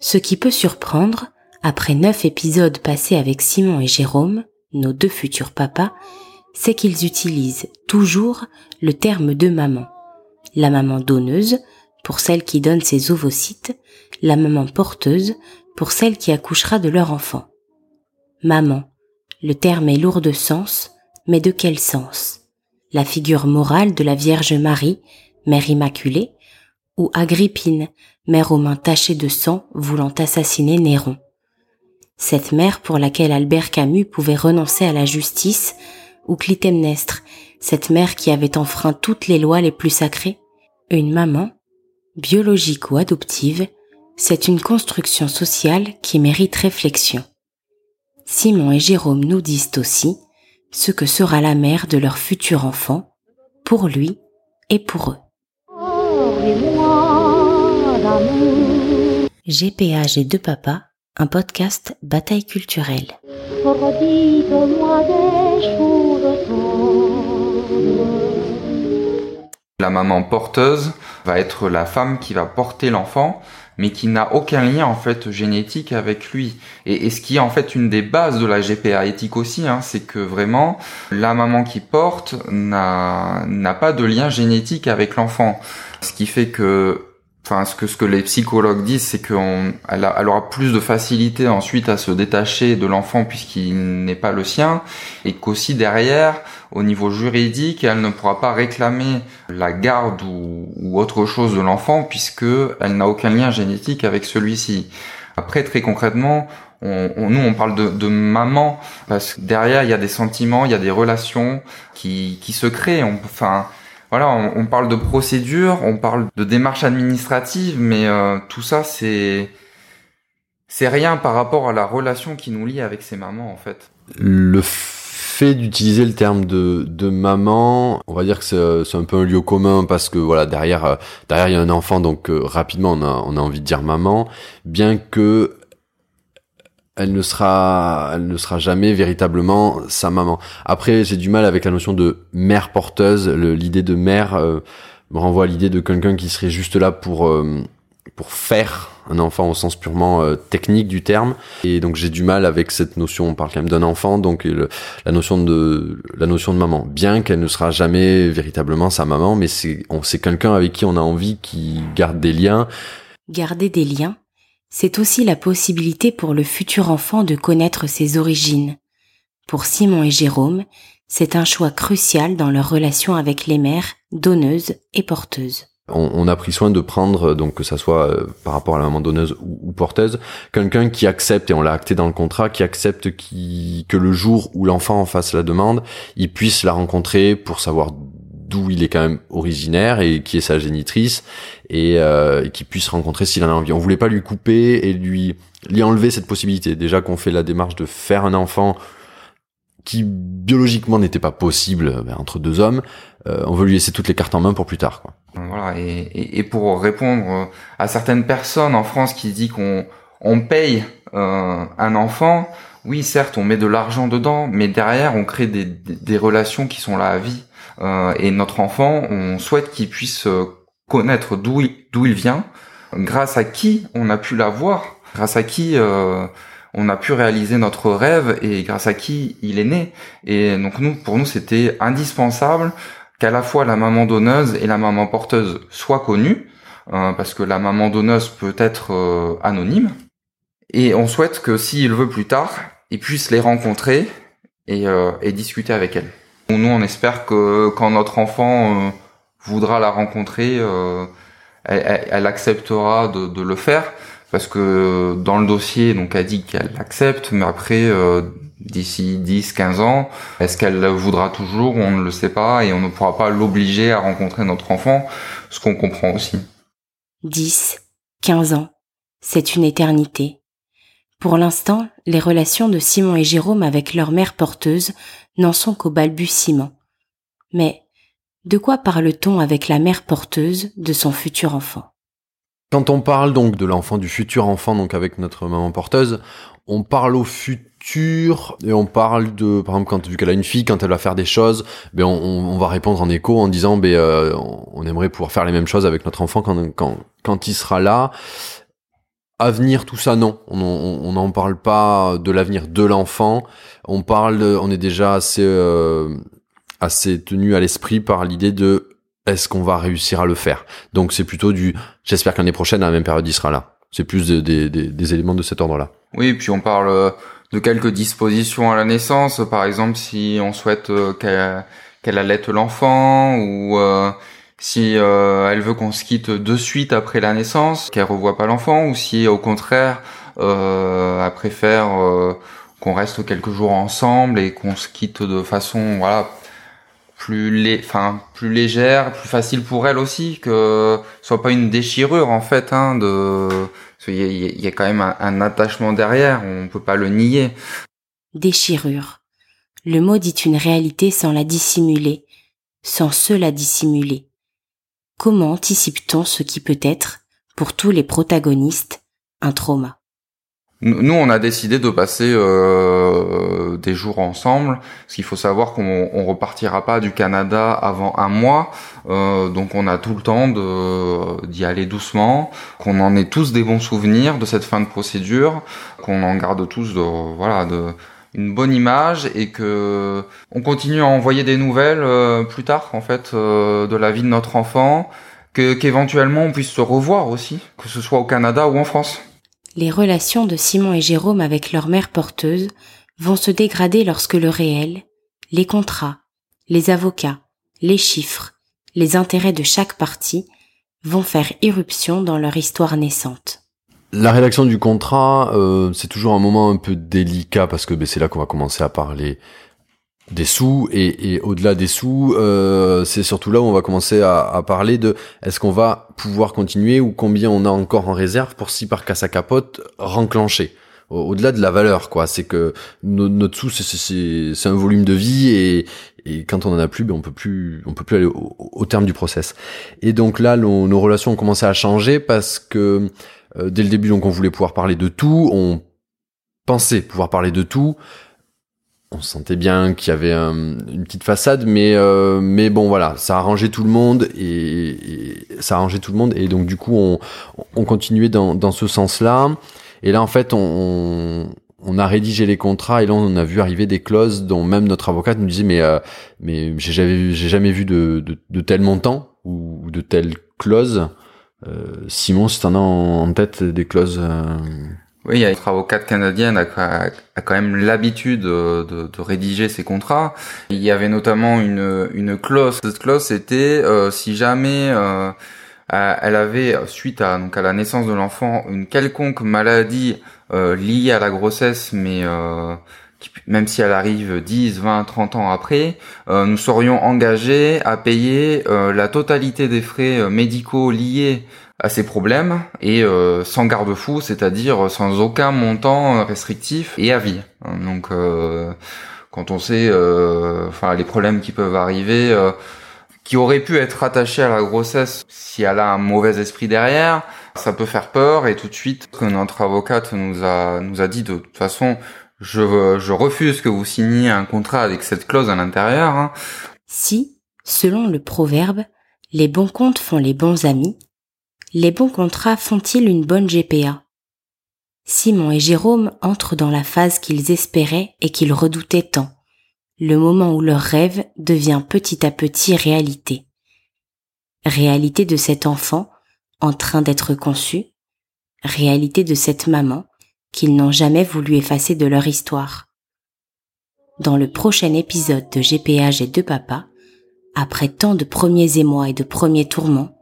Ce qui peut surprendre, après neuf épisodes passés avec Simon et Jérôme, nos deux futurs papas, c'est qu'ils utilisent toujours le terme de maman. La maman donneuse, pour celle qui donne ses ovocytes, la maman porteuse, pour celle qui accouchera de leur enfant. Maman, le terme est lourd de sens, mais de quel sens? La figure morale de la Vierge Marie, Mère Immaculée, ou Agrippine, mère aux mains tachées de sang voulant assassiner Néron. Cette mère pour laquelle Albert Camus pouvait renoncer à la justice, ou Clytemnestre, cette mère qui avait enfreint toutes les lois les plus sacrées, une maman, biologique ou adoptive, c'est une construction sociale qui mérite réflexion. Simon et Jérôme nous disent aussi ce que sera la mère de leur futur enfant, pour lui et pour eux. GPA et deux papas, un podcast bataille culturelle. La maman porteuse va être la femme qui va porter l'enfant, mais qui n'a aucun lien en fait génétique avec lui. Et, ce qui est en fait une des bases de la GPA éthique aussi, hein, c'est que vraiment la maman qui porte n'a pas de lien génétique avec l'enfant, ce qui fait que enfin ce que ce que les psychologues disent c'est qu'elle elle aura plus de facilité ensuite à se détacher de l'enfant puisqu'il n'est pas le sien et qu'aussi derrière au niveau juridique elle ne pourra pas réclamer la garde ou, ou autre chose de l'enfant puisque elle n'a aucun lien génétique avec celui-ci après très concrètement on, on, nous on parle de, de, maman parce que derrière il y a des sentiments il y a des relations qui, qui se créent on, enfin voilà, on, parle de procédure, on parle de démarche administrative, mais euh, tout ça, c'est c'est rien par rapport à la relation qui nous lie avec ces mamans, en fait. Fait d'utiliser le terme de, de maman, on va dire que c'est un peu un lieu commun parce que voilà derrière euh, derrière il y a un enfant donc euh, rapidement on a on a envie de dire maman, bien que elle ne sera, elle ne sera jamais véritablement sa maman. Après, j'ai du mal avec la notion de mère porteuse. L'idée de mère euh, me renvoie à l'idée de quelqu'un qui serait juste là pour euh, pour faire un enfant au sens purement euh, technique du terme. Et donc j'ai du mal avec cette notion. On parle quand même d'un enfant, donc la notion de la notion de maman. Bien qu'elle ne sera jamais véritablement sa maman, mais c'est on c'est quelqu'un avec qui on a envie qui garde des liens. Garder des liens c'est aussi la possibilité pour le futur enfant de connaître ses origines. Pour Simon et Jérôme, c'est un choix crucial dans leur relation avec les mères, donneuses et porteuses. On, a pris soin de prendre, donc que ça soit euh, par rapport à la maman donneuse ou, porteuse, quelqu'un qui accepte, et on l'a acté dans le contrat, qui accepte que le jour où l'enfant en fasse la demande, il puisse la rencontrer pour savoir d'où il est quand même originaire et qui est sa génitrice et, euh, qui puisse rencontrer s'il en a envie. On voulait pas lui couper et lui lui enlever cette possibilité. Déjà qu'on fait la démarche de faire un enfant qui biologiquement n'était pas possible ben, entre deux hommes, euh, on veut lui laisser toutes les cartes en main pour plus tard. Quoi. Voilà et, et, pour répondre à certaines personnes en France qui disent qu'on on paye euh, un enfant, oui certes on met de l'argent dedans, mais derrière on crée des, des, des relations qui sont là à vie. Euh, et notre enfant, on souhaite qu'il puisse euh, connaître d'où il, d'où il vient, grâce à qui on a pu l'avoir, grâce à qui euh, on a pu réaliser notre rêve et grâce à qui il est né. Et donc nous, pour nous, c'était indispensable qu'à la fois la maman donneuse et la maman porteuse soient connues, parce que la maman donneuse peut être anonyme. Et on souhaite que s'il veut plus tard, il puisse les rencontrer et, et discuter avec elles. Nous, on espère que quand notre enfant euh, voudra la rencontrer, euh, elle, acceptera de, le faire parce que dans le dossier, donc, elle dit qu'elle l'accepte, mais après, euh, d'ici 10, 15 ans, est-ce qu'elle voudra toujours? On ne le sait pas et on ne pourra pas l'obliger à rencontrer notre enfant, ce qu'on comprend aussi. 10, 15 ans, c'est une éternité. Pour l'instant, les relations de Simon et Jérôme avec leur mère porteuse n'en sont qu'au balbutiement. Mais de quoi parle-t-on avec la mère porteuse de son futur enfant? Quand on parle donc de l'enfant, du futur enfant, donc avec notre maman porteuse, on parle au futur et on parle de, par exemple, quand vu qu'elle a une fille, quand elle va faire des choses, ben on, va répondre en écho en disant, ben euh, on aimerait pouvoir faire les mêmes choses avec notre enfant quand quand quand il sera là. Avenir, tout ça, non. On n'en parle pas de l'avenir de l'enfant. On parle, on est déjà assez euh, assez tenu à l'esprit par l'idée de est-ce qu'on va réussir à le faire? Donc c'est plutôt du j'espère que l'année prochaine à la même période il sera là. C'est plus des, des, des, éléments de cet ordre-là. Oui, puis on parle euh, de quelques dispositions à la naissance, par exemple si on souhaite euh, qu'elle qu'elle allaite l'enfant ou euh, si elle veut qu'on se quitte de suite après la naissance, qu'elle revoit pas l'enfant, ou si au contraire elle préfère qu'on reste quelques jours ensemble et qu'on se quitte de façon voilà plus enfin plus légère, plus facile pour elle aussi, que ce soit pas une déchirure en fait, hein, de il y, a, quand même un, attachement derrière, on peut pas le nier. Déchirure. Le mot dit une réalité sans la dissimuler, sans se la dissimuler. Comment anticipe-t-on ce qui peut être, pour tous les protagonistes, un trauma? Nous, on a décidé de passer euh, des jours ensemble, parce qu'il faut savoir qu'on on repartira pas du Canada avant un mois, euh, donc on a tout le temps d'y aller doucement, qu'on en ait tous des bons souvenirs de cette fin de procédure, qu'on en garde tous de voilà de une bonne image et que on continue à envoyer des nouvelles euh, plus tard en fait de la vie de notre enfant, que qu'éventuellement on puisse se revoir aussi, que ce soit au Canada ou en France les relations de Simon et Jérôme avec leur mère porteuse vont se dégrader lorsque le réel, les contrats, les avocats, les chiffres, les intérêts de chaque partie vont faire irruption dans leur histoire naissante. La rédaction du contrat, euh, c'est toujours un moment un peu délicat parce que ben, c'est là qu'on va commencer à parler des sous et, et au-delà des sous, euh, c'est surtout là où on va commencer à, à parler de est-ce qu'on va pouvoir continuer ou combien on a encore en réserve pour si par cas ça capote renclencher. Au-delà de la valeur, quoi, c'est que notre sous c'est un volume de vie et, et quand on en a plus, ben on peut plus on peut plus aller au, terme du process. Et donc là, nos, nos relations ont commencé à changer parce que euh, dès le début, donc on voulait pouvoir parler de tout, on pensait pouvoir parler de tout on sentait bien qu'il y avait une petite façade, mais euh, mais bon voilà, ça a arrangé tout le monde et, ça a arrangé tout le monde et donc du coup on, on continuait dans, dans ce sens-là. Et là en fait on, a rédigé les contrats et là on a vu arriver des clauses dont même notre avocate nous disait mais euh, mais j'ai jamais j'ai jamais vu de, de, de tel montant ou de telles clauses. Euh, Simon, si as en tête des clauses. Oui, il y avocate canadienne a, a, quand même l'habitude de, de, rédiger ses contrats. Il y avait notamment une, une clause. Cette clause, c'était euh, si jamais euh, elle avait, suite à, donc à la naissance de l'enfant, une quelconque maladie euh, liée à la grossesse, mais même si elle arrive 10, 20, 30 ans après, nous serions engagés à payer la totalité des frais médicaux liés à ces problèmes et euh, sans garde-fou, c'est-à-dire sans aucun montant restrictif et à vie. Donc euh, quand on sait euh, enfin les problèmes qui peuvent arriver qui auraient pu être attachés à la grossesse si elle a un mauvais esprit derrière, ça peut faire peur et tout de suite que notre avocate nous a nous a dit de toute façon je, je refuse que vous signiez un contrat avec cette clause à l'intérieur. Hein. Si, selon le proverbe, les bons comptes font les bons amis, les bons contrats font-ils une bonne GPA Simon et Jérôme entrent dans la phase qu'ils espéraient et qu'ils redoutaient tant, le moment où leur rêve devient petit à petit réalité. Réalité de cet enfant en train d'être conçu, réalité de cette maman qu'ils n'ont jamais voulu effacer de leur histoire. Dans le prochain épisode de GPA J'ai deux papas, après tant de premiers émois et de premiers tourments,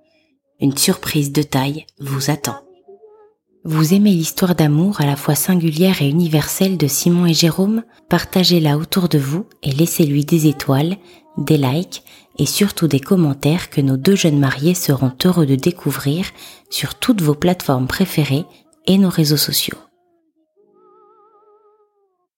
une surprise de taille vous attend. Vous aimez l'histoire d'amour à la fois singulière et universelle de Simon et Jérôme? Partagez-la autour de vous et laissez-lui des étoiles, des likes et surtout des commentaires que nos deux jeunes mariés seront heureux de découvrir sur toutes vos plateformes préférées et nos réseaux sociaux.